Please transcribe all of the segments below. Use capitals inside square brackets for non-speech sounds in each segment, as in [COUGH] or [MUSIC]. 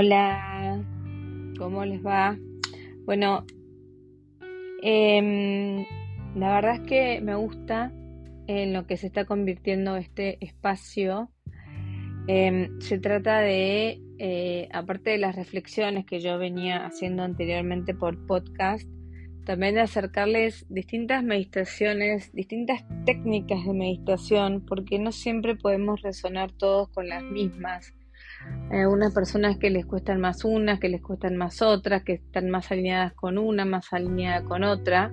Hola, ¿cómo les va? Bueno, em, la verdad es que me gusta en lo que se está convirtiendo este espacio. Em, se trata de, eh, aparte de las reflexiones que yo venía haciendo anteriormente por podcast, también de acercarles distintas meditaciones, distintas técnicas de meditación, porque no siempre podemos resonar todos con las mismas. Hay algunas personas que les cuestan más unas, que les cuestan más otras, que están más alineadas con una, más alineada con otra.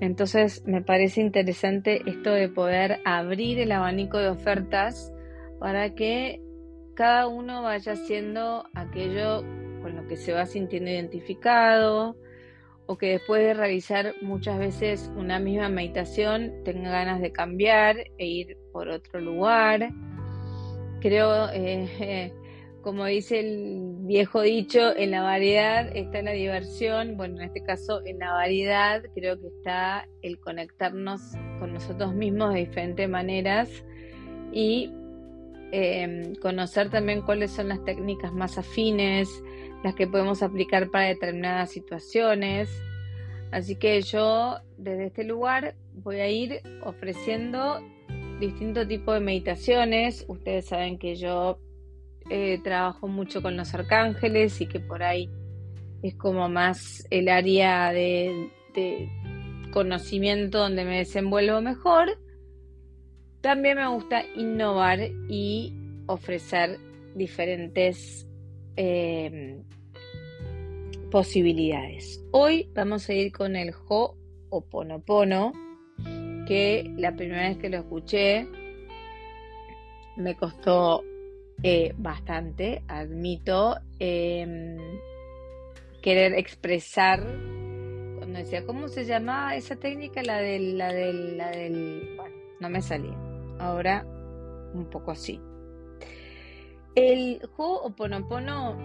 Entonces me parece interesante esto de poder abrir el abanico de ofertas para que cada uno vaya haciendo aquello con lo que se va sintiendo identificado o que después de realizar muchas veces una misma meditación tenga ganas de cambiar e ir por otro lugar creo, eh, [LAUGHS] como dice el viejo dicho, en la variedad está la diversión, bueno, en este caso en la variedad creo que está el conectarnos con nosotros mismos de diferentes maneras y em, conocer también cuáles son las técnicas más afines, las que podemos aplicar para determinadas situaciones. Así que yo desde este lugar voy a ir ofreciendo distintos tipos de meditaciones. Ustedes saben que yo eh, trabajo mucho con los arcángeles y que por ahí es como más el área de, conocimiento donde me desenvuelvo mejor. También me gusta innovar y ofrecer diferentes eh, posibilidades. Hoy vamos a ir con el Ho'oponopono que la primera vez que lo escuché me costó eh, bastante, admito, em, querer expresar cuando decía, ¿cómo se llamaba esa técnica? La del, la del, la del, bueno, no me salía. Ahora un poco así. El Ho'oponopono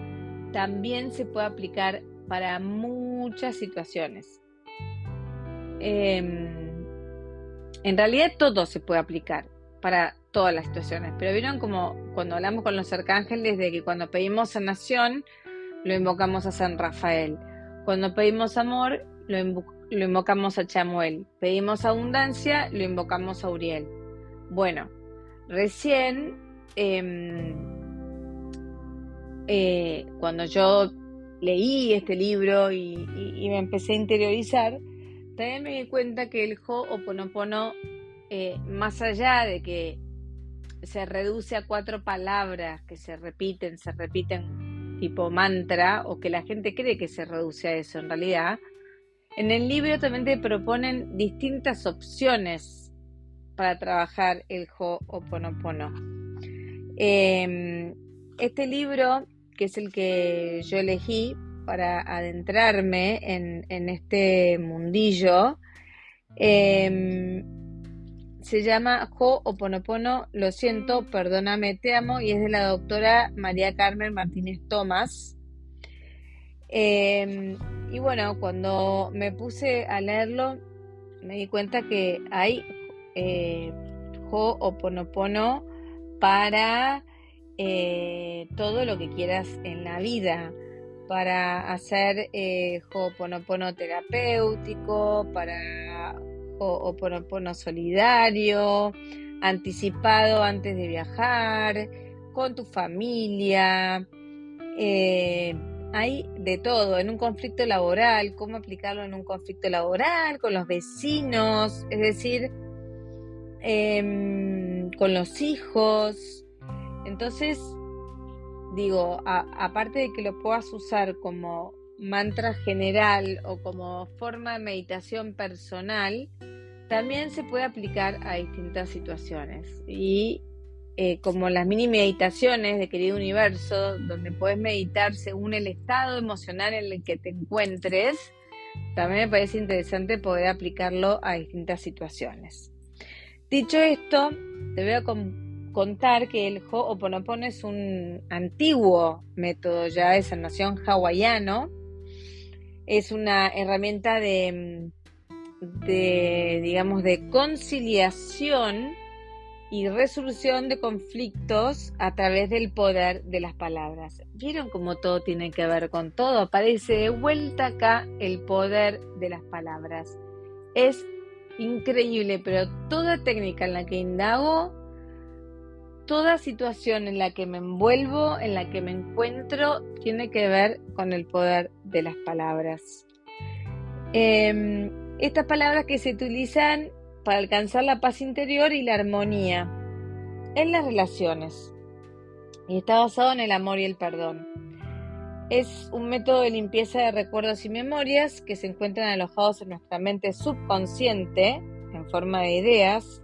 también se puede aplicar para muchas situaciones. Eh, en realidad todo se puede aplicar para todas las situaciones, pero vieron como cuando hablamos con los arcángeles de que cuando pedimos sanación, lo invocamos a San Rafael. Cuando pedimos amor, lo, invocamos a Chamuel. Pedimos abundancia, lo invocamos a Uriel. Bueno, recién, em, eh, cuando yo leí este libro y me empecé a interiorizar, también me di cuenta que el Ho'oponopono, eh, más allá de que se reduce a cuatro palabras que se repiten, se repiten tipo mantra, o que la gente cree que se reduce a eso en realidad, en el libro también te proponen distintas opciones para trabajar el Ho'oponopono. Eh, este libro, que es el que yo elegí, para adentrarme en, este mundillo. Em, se llama Ho'oponopono, lo siento, perdóname, te amo, y es de la doctora María Carmen Martínez Tomás. Em, y bueno, cuando me puse a leerlo, me di cuenta que hay eh, Ho'oponopono para eh, todo lo que quieras en la vida para hacer eh, Ho'oponopono terapéutico, para Ho'oponopono solidario, anticipado antes de viajar, con tu familia. Eh, hay de todo, en un conflicto laboral, cómo aplicarlo en un conflicto laboral, con los vecinos, es decir, em, con los hijos. Entonces, digo, aparte de que lo puedas usar como mantra general o como forma de meditación personal, también se puede aplicar a distintas situaciones. Y eh, como las mini meditaciones de querido universo, donde puedes meditar según el estado emocional en el que te encuentres, también me parece interesante poder aplicarlo a distintas situaciones. Dicho esto, te voy a contar que el Ho'oponopono es un antiguo método ya de sanación hawaiano. Es una herramienta de, digamos, de conciliación y resolución de conflictos a través del poder de las palabras. ¿Vieron cómo todo tiene que ver con todo? Aparece de vuelta acá el poder de las palabras. Es increíble, pero toda técnica en la que indago, toda situación en la que me envuelvo, en la que me encuentro, tiene que ver con el poder de las palabras. Em, estas palabras que se utilizan para alcanzar la paz interior y la armonía en las relaciones. Y está basado en el amor y el perdón. Es un método de limpieza de recuerdos y memorias que se encuentran alojados en nuestra mente subconsciente en forma de ideas,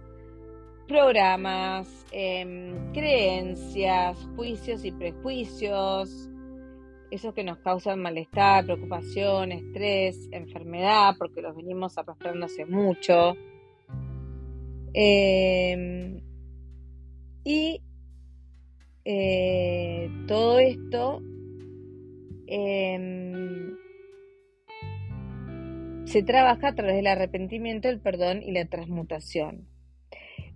programas, em, creencias, juicios y prejuicios, esos que nos causan malestar, preocupación, estrés, enfermedad, porque los venimos arrastrando hace mucho. Em, y eh, todo esto em, se trabaja a través del arrepentimiento, el perdón y la transmutación.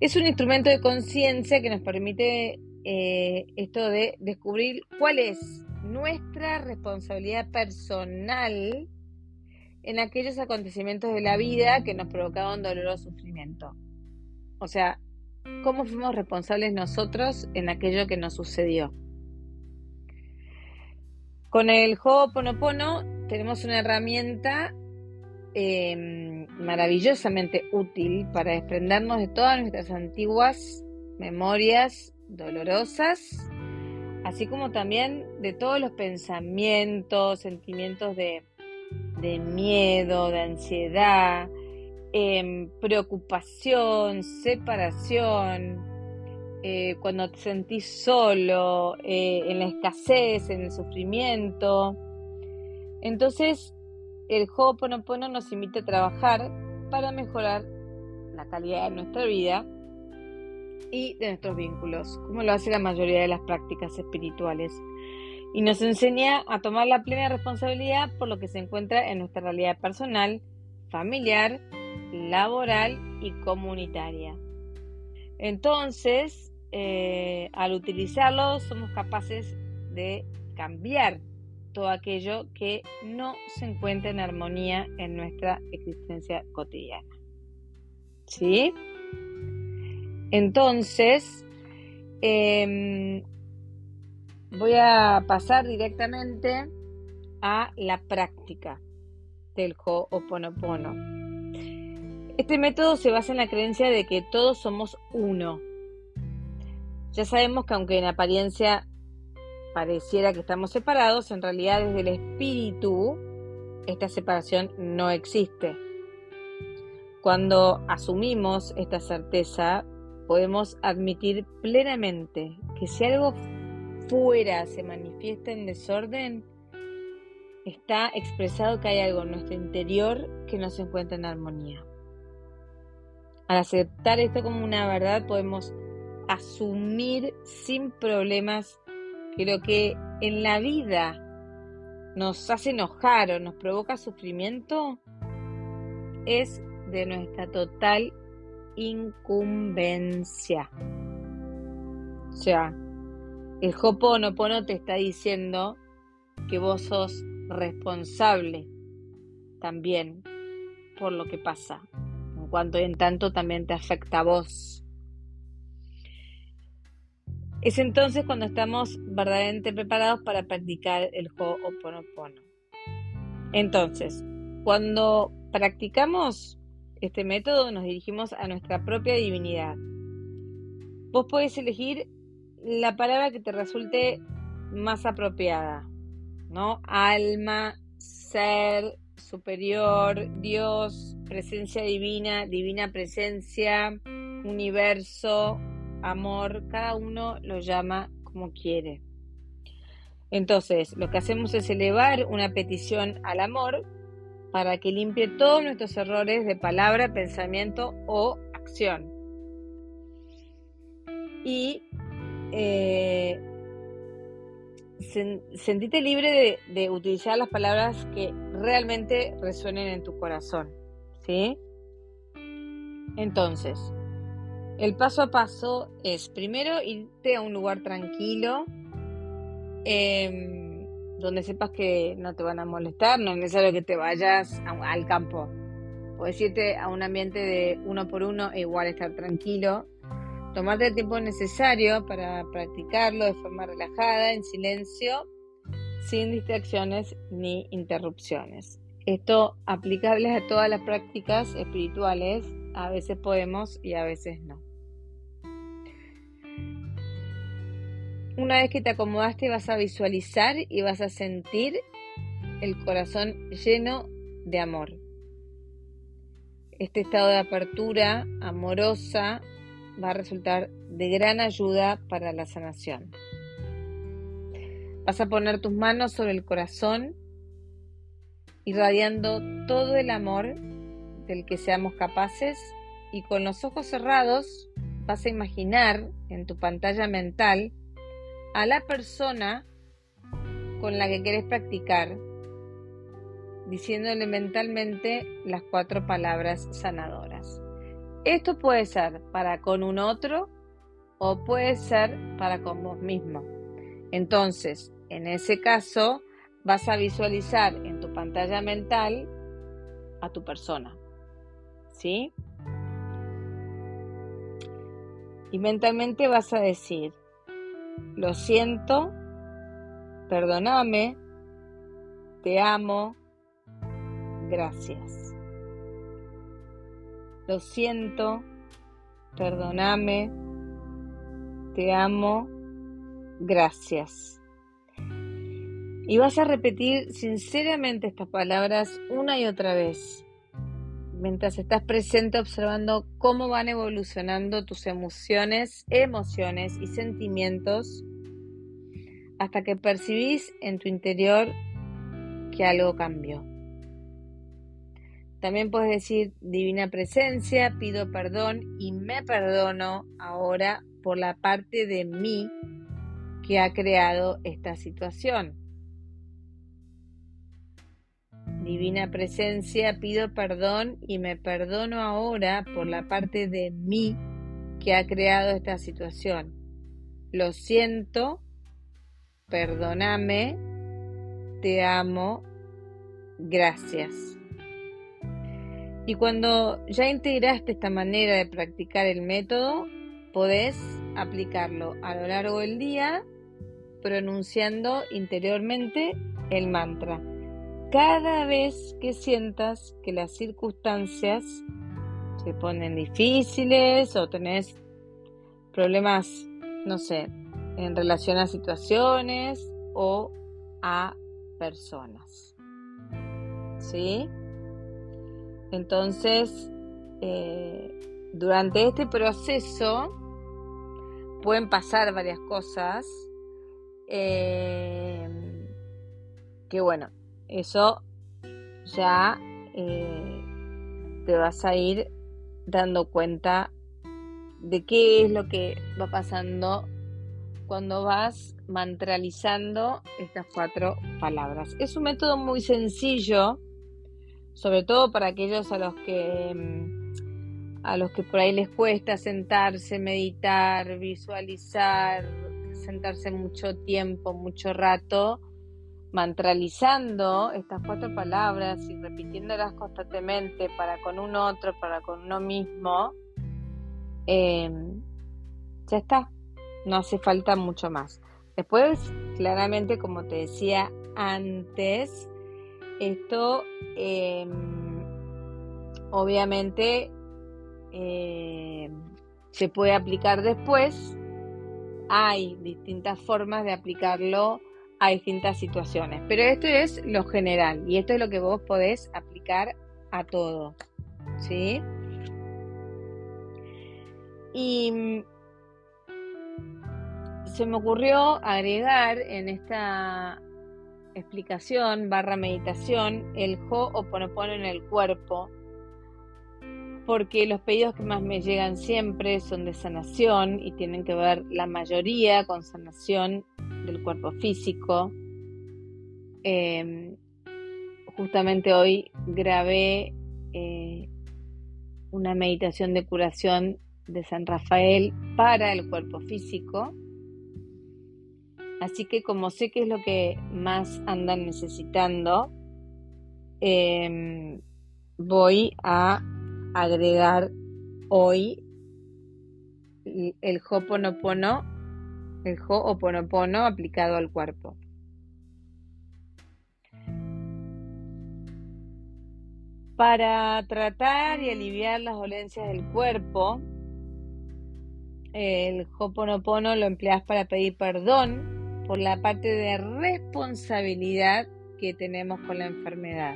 Es un instrumento de conciencia que nos permite eh, esto de descubrir cuál es nuestra responsabilidad personal en aquellos acontecimientos de la vida que nos provocaban dolor o sufrimiento. O sea, cómo fuimos responsables nosotros en aquello que nos sucedió. Con el Ho'oponopono tenemos una herramienta em, maravillosamente útil para desprendernos de todas nuestras antiguas memorias dolorosas, así como también de todos los pensamientos, sentimientos de, de miedo, de ansiedad, Em, preocupación, separación, eh, cuando te sentís solo, eh, en la escasez, en el sufrimiento. Entonces, el Ho'oponopono nos invita a trabajar para mejorar la calidad de nuestra vida y de nuestros vínculos, como lo hace la mayoría de las prácticas espirituales. Y nos enseña a tomar la plena responsabilidad por lo que se encuentra en nuestra realidad personal, familiar laboral y comunitaria. Entonces, eh, al utilizarlo somos capaces de cambiar todo aquello que no se encuentra en armonía en nuestra existencia cotidiana. ¿Sí? Entonces, em, voy a pasar directamente a la práctica del Ho'oponopono. Este método se basa en la creencia de que todos somos uno. Ya sabemos que aunque en apariencia pareciera que estamos separados, en realidad desde el espíritu esta separación no existe. Cuando asumimos esta certeza, podemos admitir plenamente que si algo fuera se manifiesta en desorden, está expresado que hay algo en nuestro interior que no se encuentra en armonía. Al aceptar esto como una verdad podemos asumir sin problemas que lo que en la vida nos hace enojar o nos provoca sufrimiento es de nuestra total incumbencia. O sea, el Hoponopono te está diciendo que vos sos responsable también por lo que pasa cuanto en tanto también te afecta a vos. Es entonces cuando estamos verdaderamente preparados para practicar el Ho'oponopono. Entonces, cuando practicamos este método, nos dirigimos a nuestra propia divinidad. Vos podés elegir la palabra que te resulte más apropiada, ¿no? Alma, ser, superior, Dios, presencia divina, divina presencia, universo, amor, cada uno lo llama como quiere. Entonces, lo que hacemos es elevar una petición al amor para que limpie todos nuestros errores de palabra, pensamiento o acción. Y eh, sentite libre de, utilizar las palabras que realmente resuenen en tu corazón, ¿sí? Entonces, El paso a paso es primero irte a un lugar tranquilo, em, donde sepas que no te van a molestar, no es necesario que te vayas al campo. Puedes irte a un ambiente de uno por uno e igual estar tranquilo. Tomarte el tiempo necesario para practicarlo de forma relajada, en silencio, sin distracciones ni interrupciones. Esto aplicable a todas las prácticas espirituales, a veces podemos y a veces no. Una vez que te acomodaste vas a visualizar y vas a sentir el corazón lleno de amor. Este estado de apertura amorosa va a resultar de gran ayuda para la sanación. Vas a poner tus manos sobre el corazón irradiando todo el amor del que seamos capaces y con los ojos cerrados vas a imaginar en tu pantalla mental a la persona con la que quieres practicar, diciéndole mentalmente las cuatro palabras sanadoras. Esto puede ser para con un otro o puede ser para con vos mismo. Entonces, en ese caso, vas a visualizar en tu pantalla mental a tu persona. ¿Sí? Y mentalmente vas a decir, lo siento, perdóname, te amo, gracias. Lo siento, perdóname, te amo, gracias. Y vas a repetir sinceramente estas palabras una y otra vez, mientras estás presente observando cómo van evolucionando tus emociones, emociones y sentimientos hasta que percibís en tu interior que algo cambió. También puedes decir, divina presencia, pido perdón y me perdono ahora por la parte de mí que ha creado esta situación. Divina presencia, pido perdón y me perdono ahora por la parte de mí que ha creado esta situación. Lo siento, perdóname, te amo, gracias. Y cuando ya integraste esta manera de practicar el método, podés aplicarlo a lo largo del día pronunciando interiormente el mantra cada vez que sientas que las circunstancias se ponen difíciles o tenés problemas, no sé, en relación a situaciones o a personas. ¿Sí? Entonces, eh, durante este proceso pueden pasar varias cosas eh, que bueno, eso ya eh, te vas a ir dando cuenta de qué es lo que va pasando cuando vas mantralizando estas cuatro palabras. Es un método muy sencillo, sobre todo para aquellos a los que mm, a los que por ahí les cuesta sentarse, meditar, visualizar, sentarse mucho tiempo, mucho rato mantralizando estas cuatro palabras y repitiéndolas constantemente para con un otro, para con uno mismo, em, ya está, no hace falta mucho más. Después, claramente, como te decía antes, esto em, obviamente em, se puede aplicar después. Hay distintas formas de aplicarlo a distintas situaciones. Pero esto es lo general y esto es lo que vos podés aplicar a todo. ¿Sí? Y mm, se me ocurrió agregar en esta explicación barra meditación el Ho'oponopono en el cuerpo porque los pedidos que más me llegan siempre son de sanación y tienen que ver la mayoría con sanación del cuerpo físico. Em, justamente hoy grabé eh, una meditación de curación de San Rafael para el cuerpo físico. Así que como sé que es lo que más andan necesitando, em, voy a agregar hoy el Ho'oponopono, el Ho'oponopono aplicado al cuerpo. Para tratar y aliviar las dolencias del cuerpo, el Ho'oponopono lo empleas para pedir perdón por la parte de responsabilidad que tenemos con la enfermedad.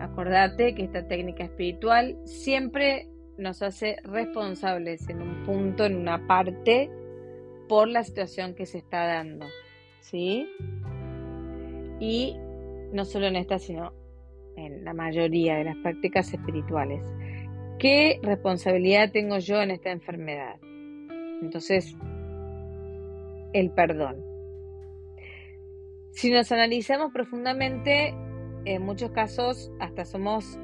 Acordate que esta técnica espiritual siempre nos hace responsables en un punto, en una parte, por la situación que se está dando. ¿Sí? Y no solo en esta, sino en la mayoría de las prácticas espirituales. ¿Qué responsabilidad tengo yo en esta enfermedad? Entonces, el perdón. Si nos analizamos profundamente, en muchos casos hasta somos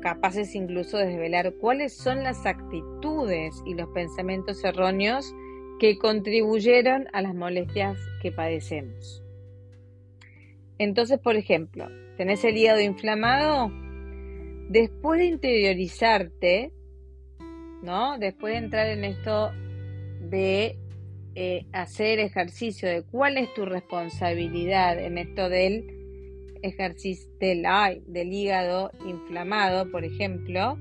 capaces incluso de desvelar cuáles son las actitudes y los pensamientos erróneos que contribuyeron a las molestias que padecemos. Entonces, por ejemplo, tenés el hígado inflamado, después de interiorizarte, ¿no? Después de entrar en esto de eh, hacer ejercicio, de cuál es tu responsabilidad en esto del ejercicio del, del hígado inflamado, por ejemplo,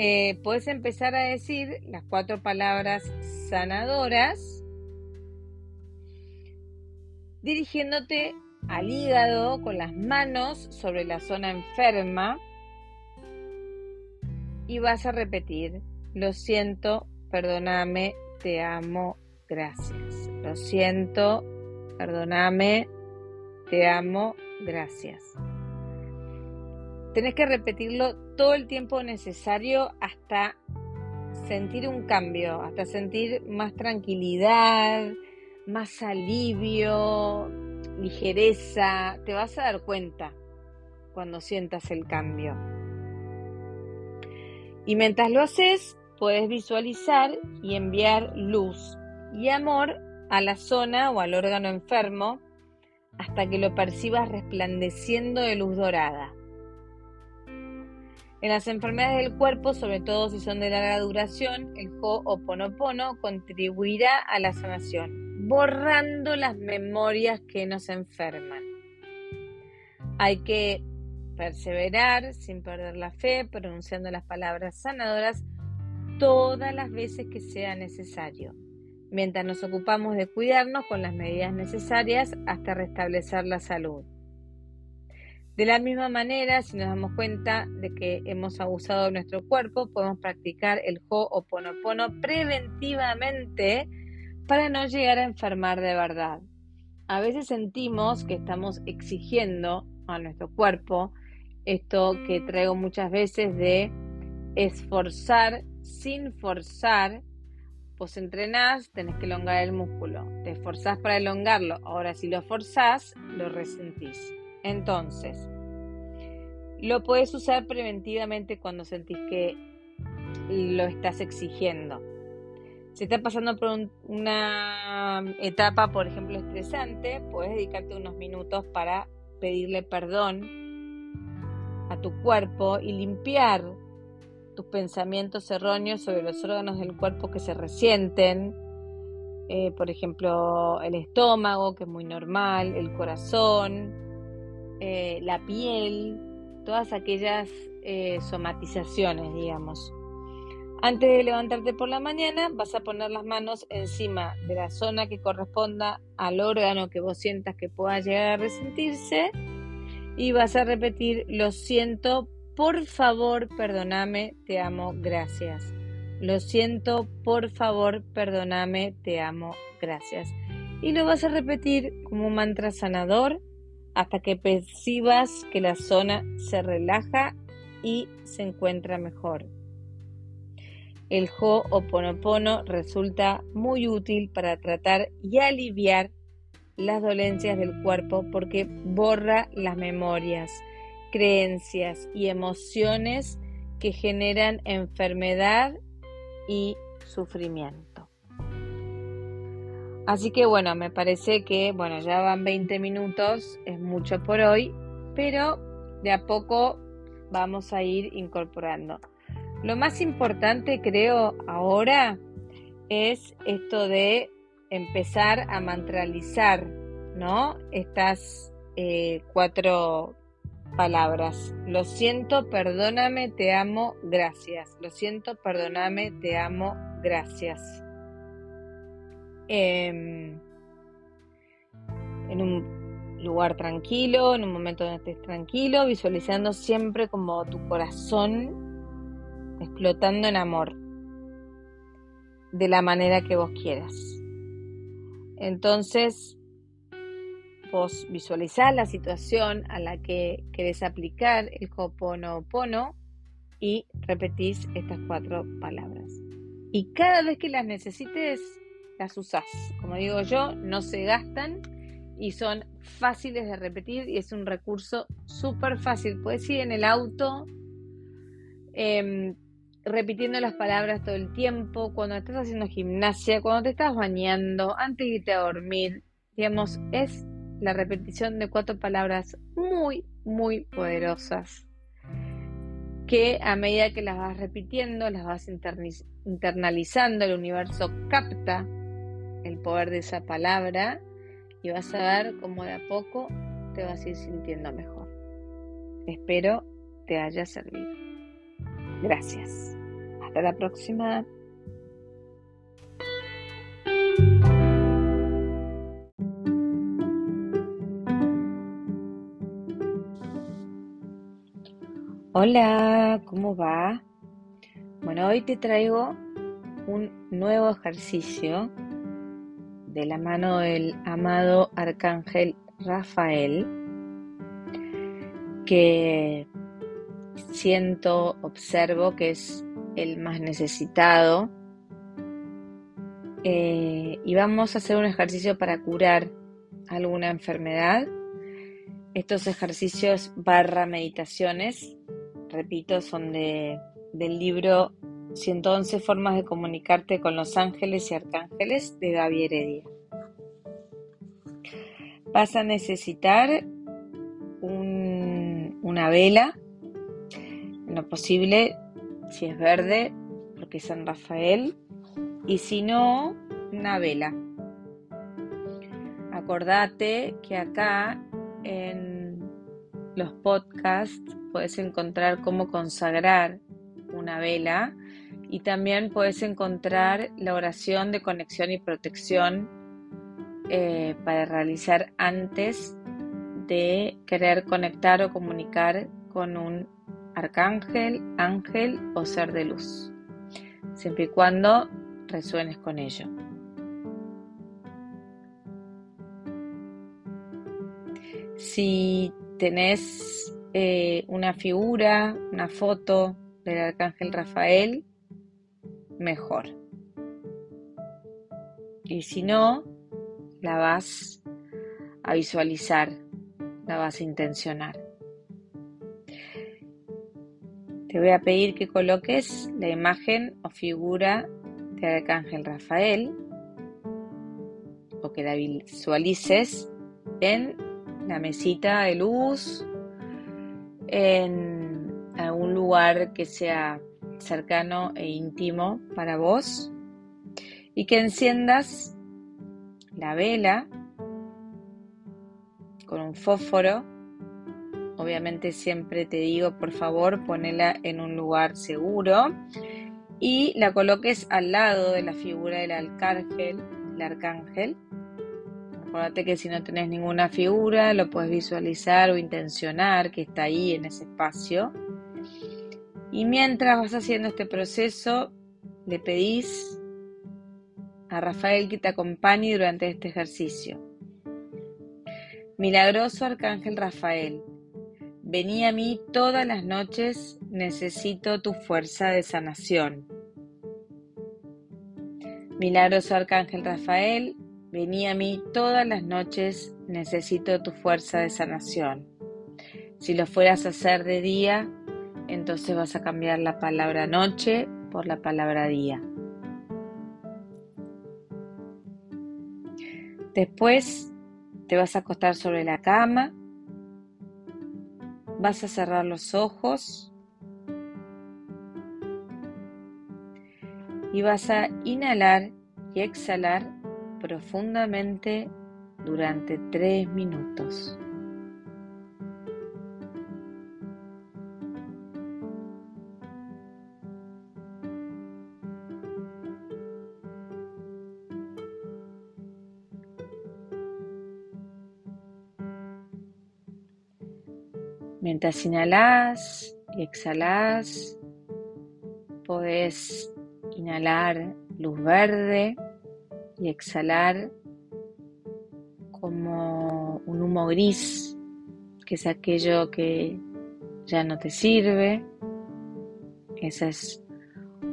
eh, puedes empezar a decir las cuatro palabras sanadoras dirigiéndote al hígado con las manos sobre la zona enferma y vas a repetir, lo siento, perdóname, te amo, gracias. Lo siento, perdóname, te amo, gracias. Tenés que repetirlo todo el tiempo necesario hasta sentir un cambio, hasta sentir más tranquilidad, más alivio, ligereza. Te vas a dar cuenta cuando sientas el cambio. Y mientras lo haces, puedes visualizar y enviar luz y amor a la zona o al órgano enfermo hasta que lo percibas resplandeciendo de luz dorada. En las enfermedades del cuerpo, sobre todo si son de larga duración, el Ho'oponopono contribuirá a la sanación, borrando las memorias que nos enferman. Hay que perseverar sin perder la fe, pronunciando las palabras sanadoras todas las veces que sea necesario mientras nos ocupamos de cuidarnos con las medidas necesarias hasta restablecer la salud. De la misma manera, si nos damos cuenta de que hemos abusado de nuestro cuerpo, podemos practicar el Ho'oponopono preventivamente para no llegar a enfermar de verdad. A veces sentimos que estamos exigiendo a nuestro cuerpo esto que traigo muchas veces de esforzar sin forzar Vos entrenás, tenés que elongar el músculo. Te esforzás para elongarlo. Ahora, si lo forzás, lo resentís. Entonces, lo puedes usar preventivamente cuando sentís que lo estás exigiendo. Si estás pasando por una etapa, por ejemplo, estresante, puedes dedicarte unos minutos para pedirle perdón a tu cuerpo y limpiar tus pensamientos erróneos sobre los órganos del cuerpo que se resienten, eh, por ejemplo, el estómago, que es muy normal, el corazón, eh, la piel, todas aquellas eh, somatizaciones, digamos. Antes de levantarte por la mañana, vas a poner las manos encima de la zona que corresponda al órgano que vos sientas que pueda llegar a resentirse y vas a repetir, lo siento por favor, perdóname, te amo, gracias. Lo siento, por favor, perdóname, te amo, gracias. Y lo vas a repetir como un mantra sanador hasta que percibas que la zona se relaja y se encuentra mejor. El Ho'oponopono resulta muy útil para tratar y aliviar las dolencias del cuerpo porque borra las memorias creencias y emociones que generan enfermedad y sufrimiento. Así que bueno, me parece que, bueno, ya van 20 minutos, es mucho por hoy, pero de a poco vamos a ir incorporando. Lo más importante creo ahora es esto de empezar a mantralizar, ¿no? Estas eh, cuatro palabras. Lo siento, perdóname, te amo, gracias. Lo siento, perdóname, te amo, gracias. Em, en un lugar tranquilo, en un momento donde estés tranquilo, visualizando siempre como tu corazón explotando en amor, de la manera que vos quieras. Entonces, vos visualizás la situación a la que querés aplicar el Ho'oponopono y repetís estas cuatro palabras. Y cada vez que las necesites, las usás. Como digo yo, no se gastan y son fáciles de repetir y es un recurso súper fácil. Puedes ir en el auto em, repitiendo las palabras todo el tiempo, cuando estás haciendo gimnasia, cuando te estás bañando, antes de irte a dormir. Digamos, es la repetición de cuatro palabras muy, muy poderosas que a medida que las vas repitiendo, las vas internalizando, el universo capta el poder de esa palabra y vas a ver cómo de a poco te vas a ir sintiendo mejor. Espero te haya servido. Gracias. Hasta la próxima. Hola, ¿cómo va? Bueno, hoy te traigo un nuevo ejercicio de la mano del amado arcángel Rafael que siento, observo que es el más necesitado eh, y vamos a hacer un ejercicio para curar alguna enfermedad. Estos ejercicios barra meditaciones repito, son de, del libro 111 formas de comunicarte con los ángeles y arcángeles de Gaby Heredia. Vas a necesitar una vela, en lo posible, si es verde, porque es San Rafael, y si no, una vela. Acordate que acá en los podcasts puedes encontrar cómo consagrar una vela y también puedes encontrar la oración de conexión y protección eh, para realizar antes de querer conectar o comunicar con un arcángel, ángel o ser de luz, siempre y cuando resuenes con ello. Si tenés eh, una figura, una foto del arcángel Rafael, mejor. Y si no, la vas a visualizar, la vas a intencionar. Te voy a pedir que coloques la imagen o figura del arcángel Rafael o que la visualices en la mesita de luz en algún lugar que sea cercano e íntimo para vos y que enciendas la vela con un fósforo. Obviamente siempre te digo, por favor, ponela en un lugar seguro y la coloques al lado de la figura del arcángel, el arcángel Acuérdate que si no tenés ninguna figura, lo puedes visualizar o intencionar que está ahí en ese espacio. Y mientras vas haciendo este proceso, le pedís a Rafael que te acompañe durante este ejercicio. Milagroso Arcángel Rafael, vení a mí todas las noches, necesito tu fuerza de sanación. Milagroso Arcángel Rafael, Vení a mí todas las noches, necesito tu fuerza de sanación. Si lo fueras a hacer de día, entonces vas a cambiar la palabra noche por la palabra día. Después te vas a acostar sobre la cama, vas a cerrar los ojos y vas a inhalar y exhalar profundamente durante tres minutos. Mientras inhalas y exhalas, podés inhalar luz verde y exhalar como un humo gris, que es aquello que ya no te sirve. Esa es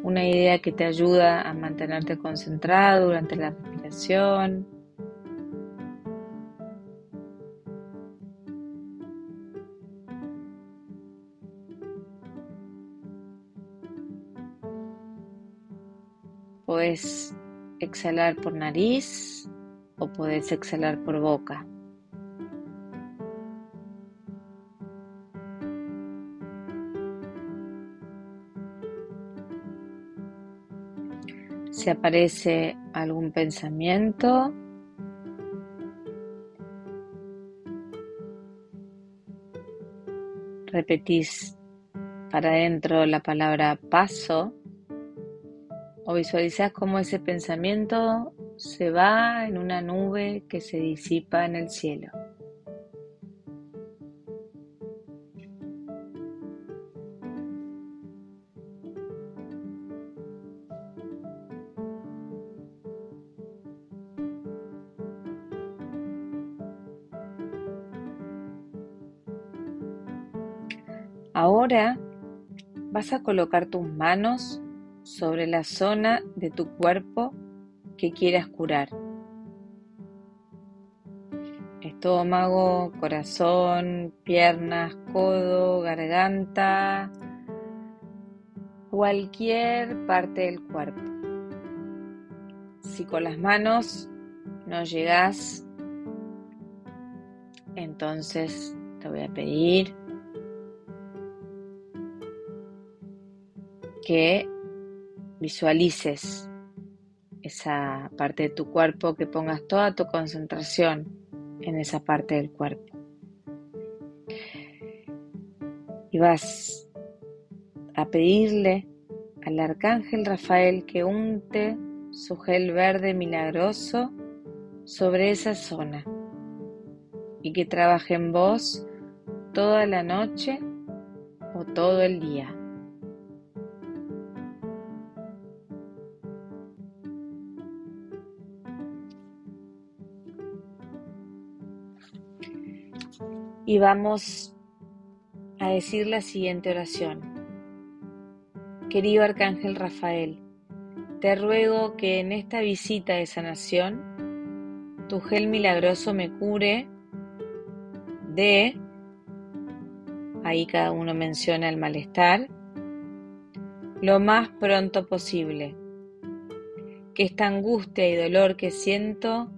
una idea que te ayuda a mantenerte concentrado durante la respiración. Puedes exhalar por nariz o puedes exhalar por boca. Si aparece algún pensamiento, repetís para adentro la palabra paso o visualizas cómo ese pensamiento se va en una nube que se disipa en el cielo. Ahora vas a colocar tus manos sobre la zona de tu cuerpo que quieras curar. Estómago, corazón, piernas, codo, garganta, cualquier parte del cuerpo. Si con las manos no llegas, entonces te voy a pedir que visualices esa parte de tu cuerpo, que pongas toda tu concentración en esa parte del cuerpo. Y vas a pedirle al arcángel Rafael que unte su gel verde milagroso sobre esa zona y que trabaje en vos toda la noche o todo el día. Y vamos a decir la siguiente oración. Querido Arcángel Rafael, te ruego que en esta visita de sanación tu gel milagroso me cure de, ahí cada uno menciona el malestar, lo más pronto posible. Que esta angustia y dolor que siento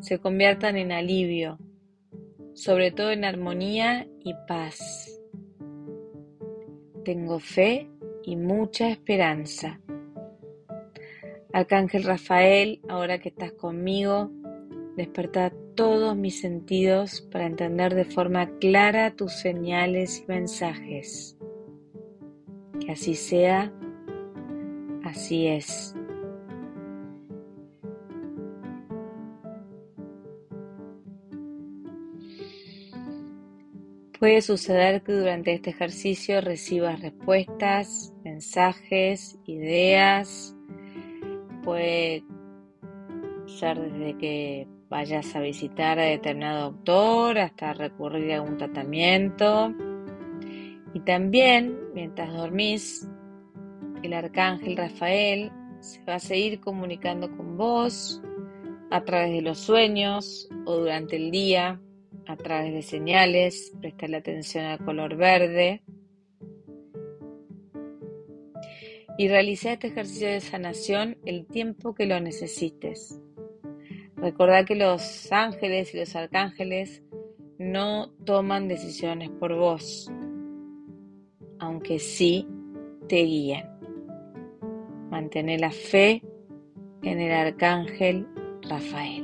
se conviertan en alivio, sobre todo en armonía y paz. Tengo fe y mucha esperanza. Arcángel Rafael, ahora que estás conmigo, desperta todos mis sentidos para entender de forma clara tus señales y mensajes. Que así sea, así es. Puede suceder que durante este ejercicio recibas respuestas, mensajes, ideas. Puede ser desde que vayas a visitar a determinado doctor hasta recurrir a un tratamiento. Y también, mientras dormís, el arcángel Rafael se va a seguir comunicando con vos a través de los sueños o durante el día a través de señales, prestarle atención al color verde y realiza este ejercicio de sanación el tiempo que lo necesites. Recordá que los ángeles y los arcángeles no toman decisiones por vos, aunque sí te guían. Mantén la fe en el arcángel Rafael.